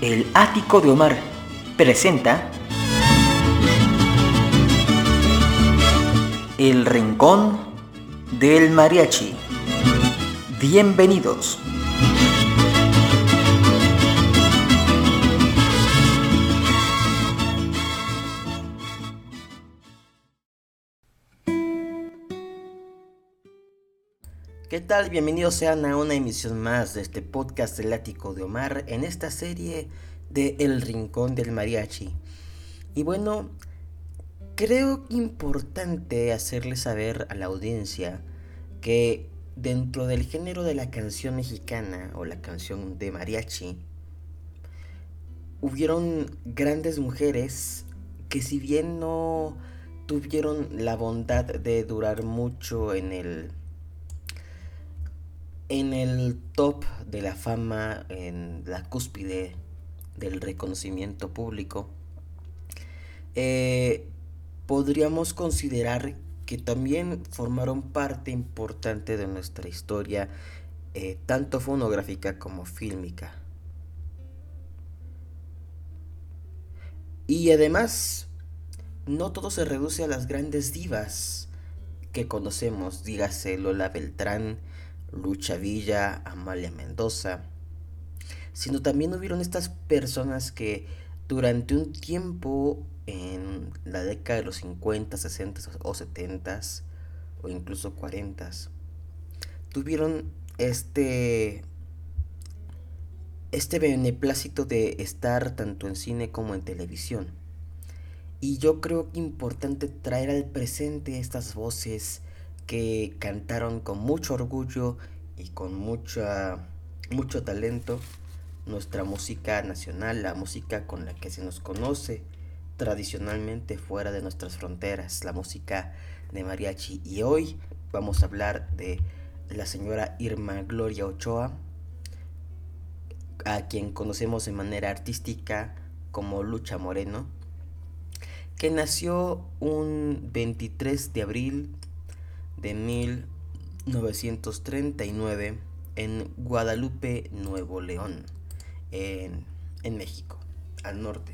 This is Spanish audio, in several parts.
El Ático de Omar presenta El Rincón del Mariachi. Bienvenidos. ¿Qué tal? Bienvenidos sean a una emisión más de este podcast El Ático de Omar en esta serie de El Rincón del Mariachi. Y bueno, creo importante hacerle saber a la audiencia que dentro del género de la canción mexicana o la canción de mariachi, hubieron grandes mujeres que si bien no tuvieron la bondad de durar mucho en el en el top de la fama, en la cúspide del reconocimiento público, eh, podríamos considerar que también formaron parte importante de nuestra historia, eh, tanto fonográfica como fílmica. Y además, no todo se reduce a las grandes divas que conocemos, dígase Lola Beltrán, Lucha Villa, Amalia Mendoza, sino también hubieron estas personas que durante un tiempo en la década de los 50, 60 o 70 o incluso 40 tuvieron este este beneplácito de estar tanto en cine como en televisión. Y yo creo que importante traer al presente estas voces que cantaron con mucho orgullo y con mucha, mucho talento nuestra música nacional, la música con la que se nos conoce tradicionalmente fuera de nuestras fronteras, la música de mariachi. Y hoy vamos a hablar de la señora Irma Gloria Ochoa, a quien conocemos de manera artística como Lucha Moreno, que nació un 23 de abril de 1939 en Guadalupe, Nuevo León, en, México, al norte.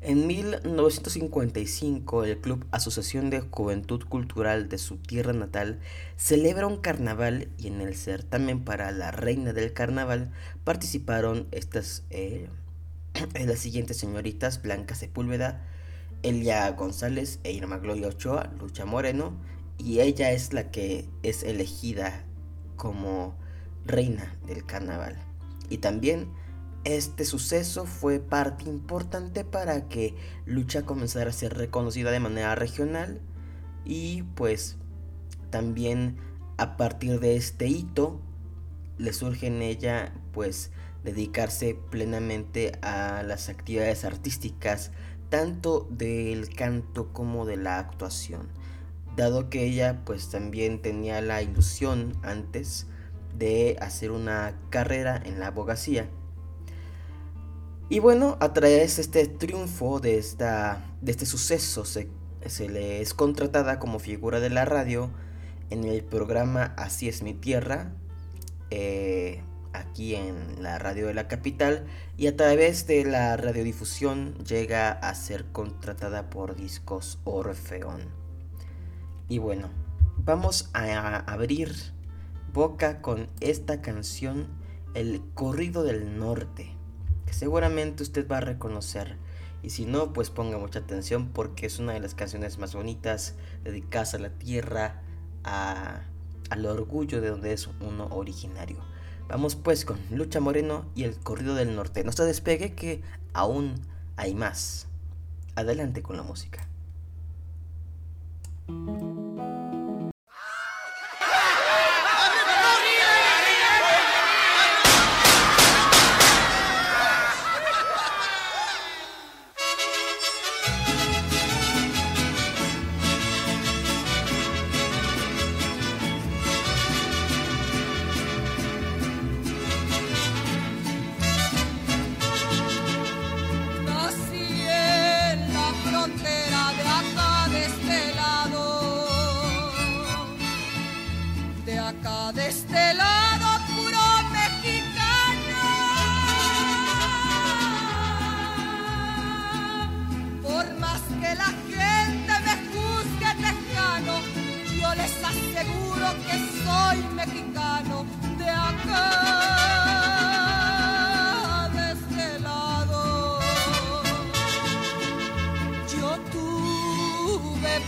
En 1955, el Club Asociación de Juventud Cultural de su tierra natal celebra un carnaval y en el certamen para la Reina del Carnaval participaron estas eh, las siguientes señoritas Blanca Sepúlveda, Elia González e Irma Gloria Ochoa, Lucha Moreno, y ella es la que es elegida como reina del carnaval. Y también este suceso fue parte importante para que Lucha comenzara a ser reconocida de manera regional y pues también a partir de este hito le surge en ella pues dedicarse plenamente a las actividades artísticas tanto del canto como de la actuación, dado que ella pues también tenía la ilusión antes de hacer una carrera en la abogacía. Y bueno, a través de este triunfo, de, esta, de este suceso, se, le es contratada como figura de la radio en el programa Así es mi tierra, eh, aquí en la radio de la capital y a través de la radiodifusión llega a ser contratada por Discos Orfeón. Y bueno, vamos a abrir boca con esta canción, El Corrido del Norte, que seguramente usted va a reconocer. Y si no, pues ponga mucha atención porque es una de las canciones más bonitas dedicadas a la tierra, al orgullo de donde es uno originario. Vamos pues con Lucha Moreno y el Corrido del Norte. No se despegue que aún hay más. Adelante con la música.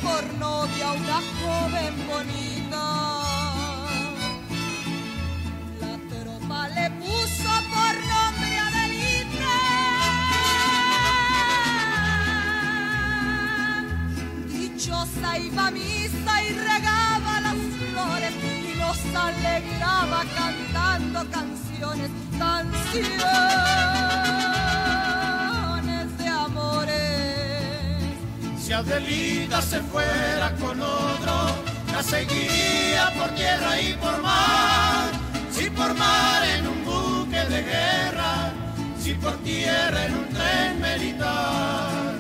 Por novia una joven bonita. La tropa le puso por nombre Adelita. Dichosa iba a misa y regaba las flores y nos alegraba cantando canciones, canciones Adelita se fuera con otro, la seguiría por tierra y por mar. Si por mar en un buque de guerra, si por tierra en un tren militar.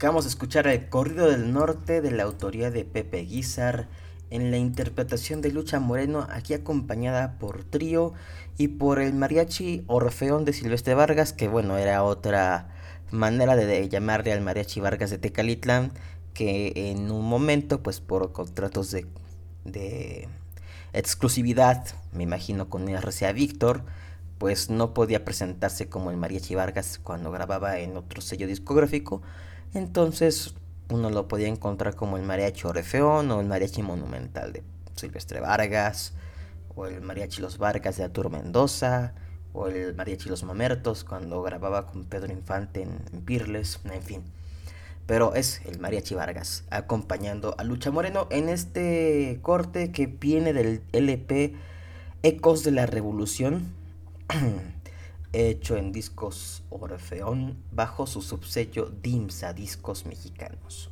Acabamos de escuchar el Corrido del Norte de la autoría de Pepe Guizar en la interpretación de Lucha Moreno, aquí acompañada por trío y por el mariachi Orfeón de Silvestre Vargas, que bueno, era otra manera de, llamarle al mariachi Vargas de Tecalitlán, que en un momento, pues por contratos de, de exclusividad, me imagino con RCA Víctor, pues no podía presentarse como el mariachi Vargas cuando grababa en otro sello discográfico, entonces uno lo podía encontrar como el mariachi Orfeón o el mariachi Monumental de Silvestre Vargas, o el mariachi Los Vargas de Arturo Mendoza, o el mariachi Los Mamertos cuando grababa con Pedro Infante en, Pirles, en fin. Pero es el mariachi Vargas acompañando a Lucha Moreno en este corte que viene del LP Ecos de la Revolución, hecho en discos Orfeón bajo su subsello Dimsa Discos Mexicanos.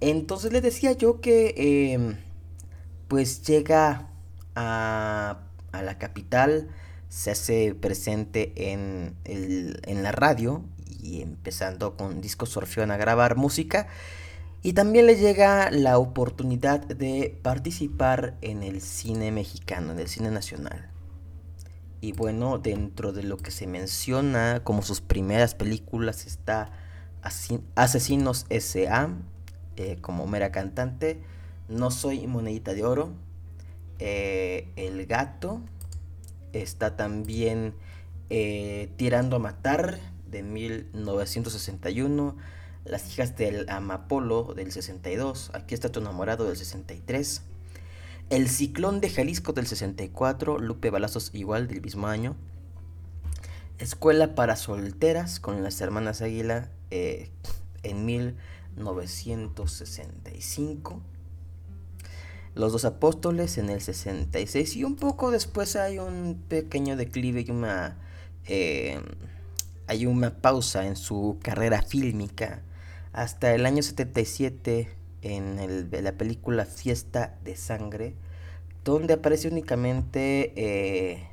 Entonces les decía yo que eh, pues llega a, la capital, se hace presente en, en la radio y empezando con discos Orfeón a grabar música. Y también le llega la oportunidad de participar en el cine mexicano, en el cine nacional. Y bueno, dentro de lo que se menciona como sus primeras películas está Asesinos S.A. Eh, como mera cantante. No soy monedita de oro. Eh, el gato. Está también eh, Tirando a Matar de 1961. Las hijas del Amapolo del 62. Aquí está tu enamorado del 63. El Ciclón de Jalisco del 64, Lupe Balazos igual del mismo año. Escuela para solteras con las hermanas Águila eh, en 1965. Los dos apóstoles en el 66 y un poco después hay un pequeño declive y una eh, hay una pausa en su carrera fílmica hasta el año 77 en la película Fiesta de Sangre, donde aparece únicamente eh,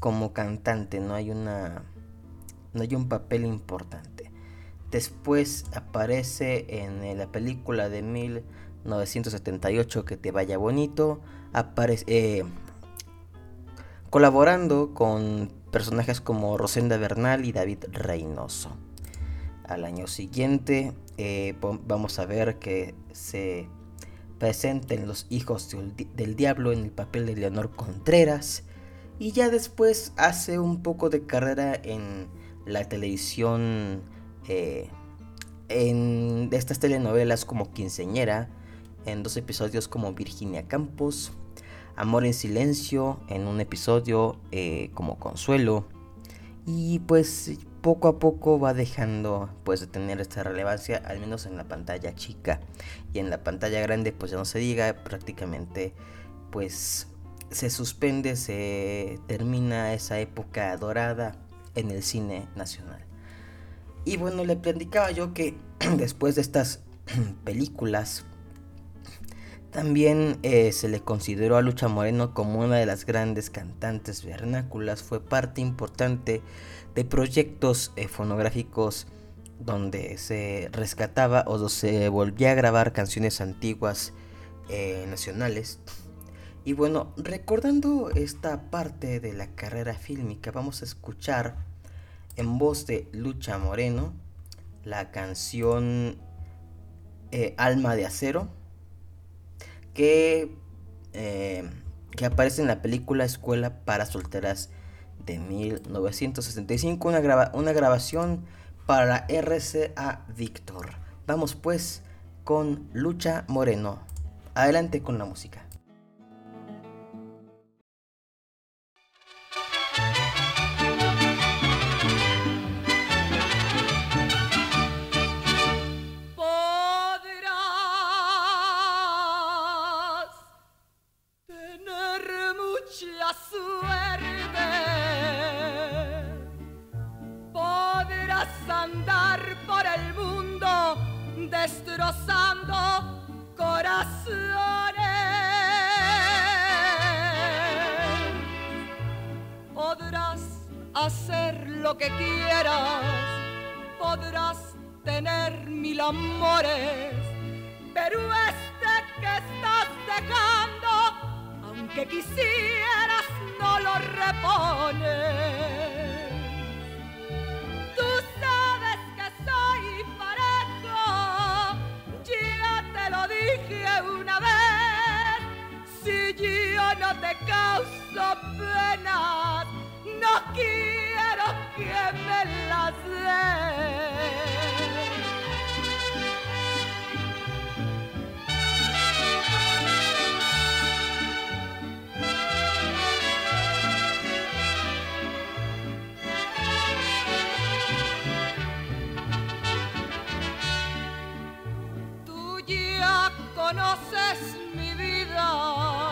como cantante, no hay una no hay un papel importante. Después aparece en la película de 1978 Que te vaya bonito, aparece eh, colaborando con personajes como Rosenda Bernal y David Reynoso. Al año siguiente eh, vamos a ver que se presenten los hijos del, diablo en el papel de Leonor Contreras y ya después hace un poco de carrera en la televisión eh, en estas telenovelas como Quinceñera, en dos episodios como Virginia Campos, Amor en Silencio, en un episodio eh, como Consuelo, y pues poco a poco va dejando pues de tener esta relevancia, al menos en la pantalla chica. Y en la pantalla grande pues ya no se diga, prácticamente pues se suspende, se termina esa época dorada en el cine nacional. Y bueno, le platicaba yo que después de estas películas también eh, se le consideró a Lucha Moreno como una de las grandes cantantes vernáculas, fue parte importante de proyectos eh, fonográficos donde se rescataba o se volvía a grabar canciones antiguas eh, nacionales. Y bueno, recordando esta parte de la carrera fílmica, vamos a escuchar en voz de Lucha Moreno la canción Alma de Acero que, eh, que aparece en la película Escuela para Solteras de 1965, una, una grabación para RCA Víctor. Vamos pues con Lucha Moreno. Adelante con la música. lo que quieras, podrás tener mil amores, pero este que estás dejando, aunque quisieras, no lo repones. Tú sabes que soy parejo, ya te lo dije una vez, si yo no te causo penas, no quiero que me las dé. conoces mi vida.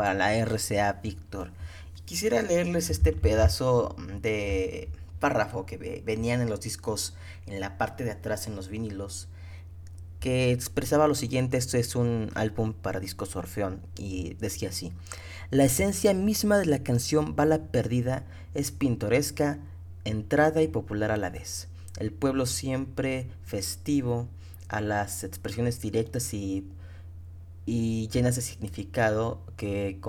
para la RCA Víctor. Quisiera leerles este pedazo de párrafo que venían en los discos en la parte de atrás en los vinilos que expresaba lo siguiente, esto es un álbum para discos Orfeón y decía así, la esencia misma de la canción Bala Perdida es pintoresca, entrada y popular a la vez. El pueblo siempre festivo a las expresiones directas y, y llenas de significado que,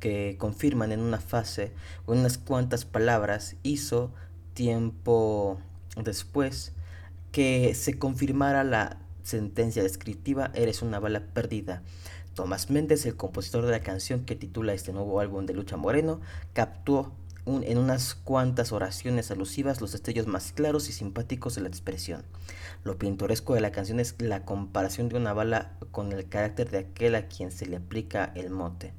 que confirman en una fase o unas cuantas palabras hizo tiempo después que se confirmara la sentencia descriptiva Eres una bala perdida. Tomás Méndez, el compositor de la canción que titula este nuevo álbum de Lucha Moreno, captó en unas cuantas oraciones alusivas los destellos más claros y simpáticos de la expresión. Lo pintoresco de la canción es la comparación de una bala con el carácter de aquel a quien se le aplica el mote.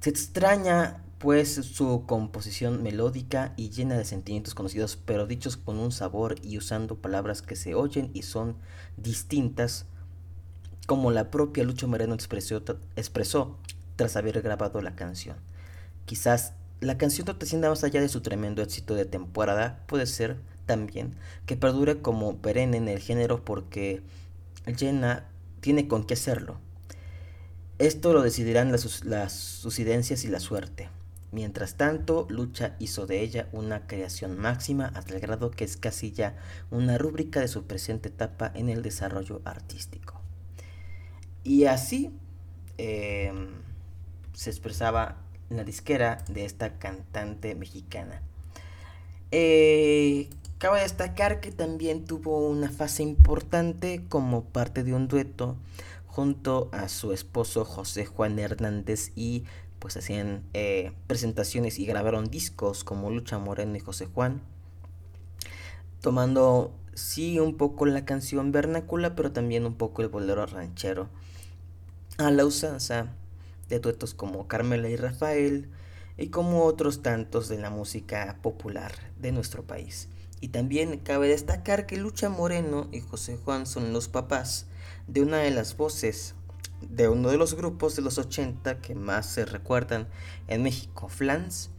Se extraña pues su composición melódica y llena de sentimientos conocidos, pero dichos con un sabor y usando palabras que se oyen y son distintas, como la propia Lucho Moreno expresó, expresó tras haber grabado la canción. Quizás la canción no trascienda más allá de su tremendo éxito de temporada, puede ser también que perdure como perenne en el género porque llena tiene con qué hacerlo. Esto lo decidirán las, las sucidencias y la suerte. Mientras tanto, Lucha hizo de ella una creación máxima hasta el grado que es casi ya una rúbrica de su presente etapa en el desarrollo artístico. Y así em, se expresaba la disquera de esta cantante mexicana. Eh, cabe destacar que también tuvo una fase importante como parte de un dueto junto a su esposo José Juan Hernández y pues hacían eh, presentaciones y grabaron discos como Lucha Moreno y José Juan, tomando sí un poco la canción vernácula, pero también un poco el bolero ranchero, a la usanza de duetos como Carmela y Rafael, y como otros tantos de la música popular de nuestro país. Y también cabe destacar que Lucha Moreno y José Juan son los papás de una de las voces de uno de los grupos de los 80 que más se recuerdan en México, Flans.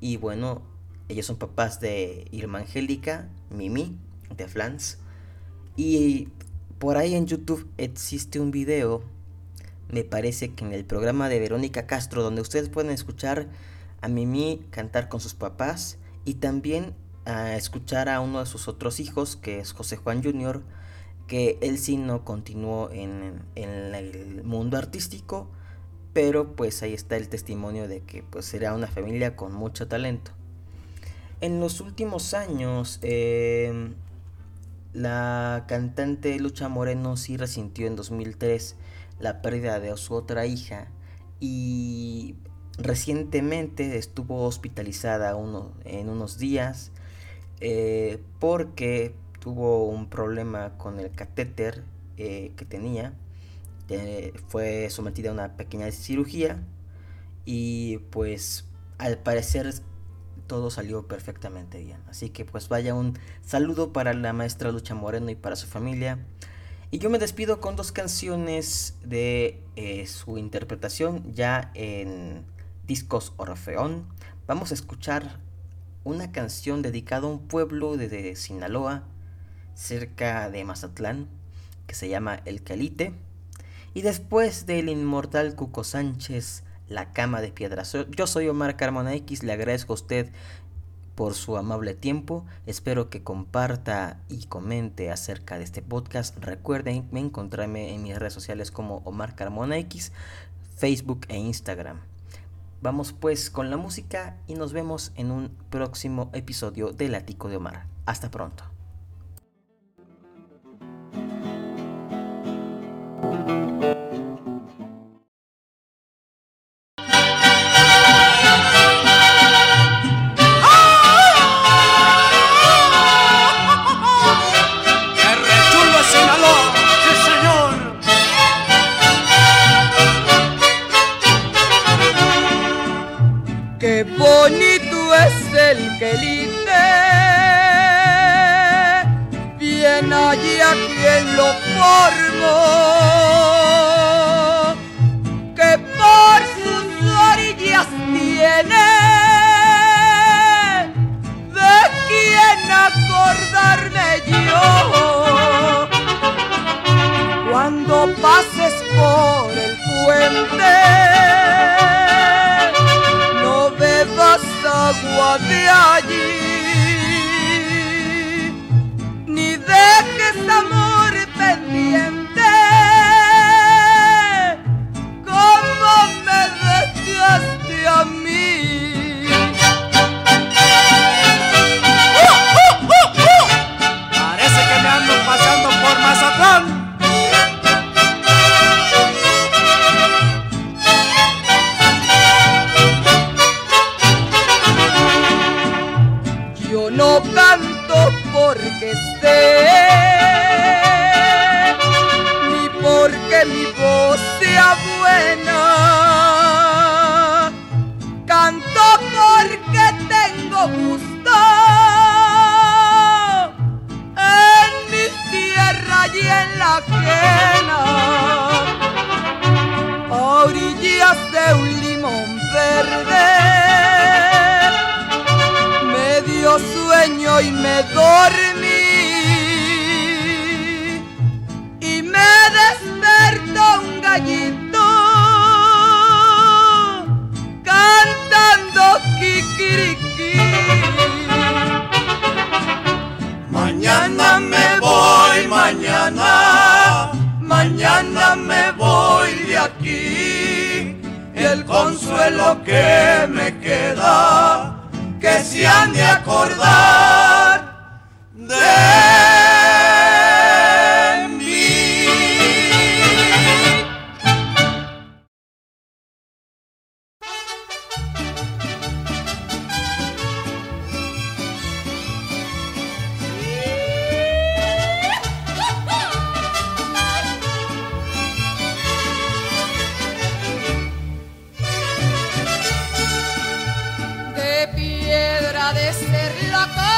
Y bueno, ellos son papás de Irma Angélica, Mimi, de Flans. Y por ahí en YouTube existe un video, me parece que en el programa de Verónica Castro, donde ustedes pueden escuchar a Mimi cantar con sus papás y también a escuchar a uno de sus otros hijos, que es José Juan Jr., que él sí no continuó en, el mundo artístico, pero pues ahí está el testimonio de que pues una familia con mucho talento. En los últimos años, em, la cantante Lucha Moreno sí resintió en 2003 la pérdida de su otra hija y recientemente estuvo hospitalizada en unos días eh, porque tuvo un problema con el catéter eh, que tenía. Fue sometida a una pequeña cirugía y pues al parecer todo salió perfectamente bien. Así que pues vaya un saludo para la maestra Lucha Moreno y para su familia. Y yo me despido con dos canciones de eh, su interpretación ya en Discos Orfeón. Vamos a escuchar una canción dedicada a un pueblo de Sinaloa cerca de Mazatlán, que se llama El Calite. Y después del inmortal Cuco Sánchez, La Cama de Piedras. Yo soy Omar Carmona X, le agradezco a usted por su amable tiempo. Espero que comparta y comente acerca de este podcast. Recuerden encontrarme en mis redes sociales como Omar Carmona X, Facebook e Instagram. Vamos pues con la música y nos vemos en un próximo episodio de Lático de Omar. Hasta pronto. de quien acordarme yo cuando pases por el puente no bebas agua de allí ni dejes amor pendiente. esquecer. me voy de aquí. Y el consuelo que me queda, que se han de acordar. de ser loco.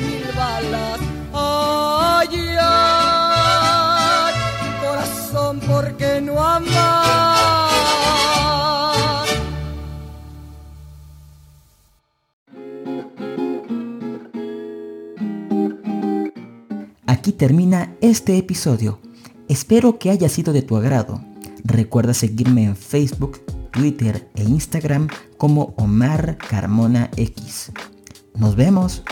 mil balas. Ay, ay, corazón, porque no amas? Aquí termina este episodio. Espero que haya sido de tu agrado. Recuerda seguirme en Facebook, Twitter e Instagram como Omar Carmona X. Nos vemos.